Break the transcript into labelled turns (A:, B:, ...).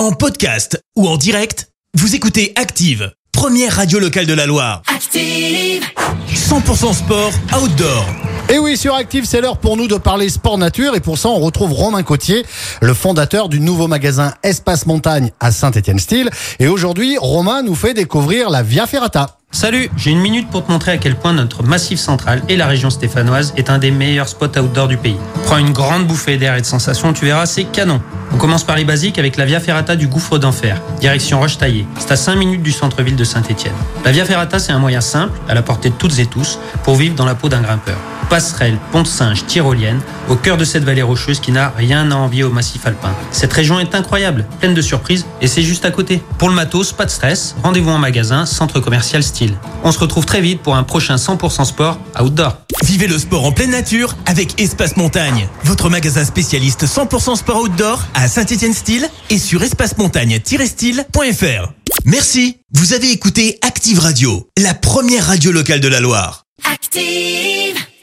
A: En podcast ou en direct, vous écoutez Active, première radio locale de la Loire.
B: Active.
A: 100% sport outdoor.
C: Et oui, sur Active, c'est l'heure pour nous de parler sport nature. Et pour ça, on retrouve Romain Cotier, le fondateur du nouveau magasin Espace Montagne à Saint-Étienne-Style. Et aujourd'hui, Romain nous fait découvrir la Via Ferrata.
D: Salut, j'ai une minute pour te montrer à quel point notre massif central et la région stéphanoise est un des meilleurs spots outdoor du pays. Prends une grande bouffée d'air et de sensations, tu verras, c'est canon. On commence par les basiques avec la Via Ferrata du Gouffre d'Enfer, direction Roche-Taillée. C'est à 5 minutes du centre-ville de Saint-Étienne. La Via Ferrata, c'est un moyen simple, à la portée de toutes et tous, pour vivre dans la peau d'un grimpeur. Passerelle, pont de singe, tyrolienne, au cœur de cette vallée rocheuse qui n'a rien à envier au massif alpin. Cette région est incroyable, pleine de surprises, et c'est juste à côté. Pour le matos, pas de stress, rendez-vous en magasin, centre commercial style. On se retrouve très vite pour un prochain 100% sport outdoor.
A: Vivez le sport en pleine nature avec Espace Montagne, votre magasin spécialiste 100% sport outdoor à Saint-Étienne-Style et sur espacemontagne-style.fr. Merci, vous avez écouté Active Radio, la première radio locale de la Loire.
B: Active.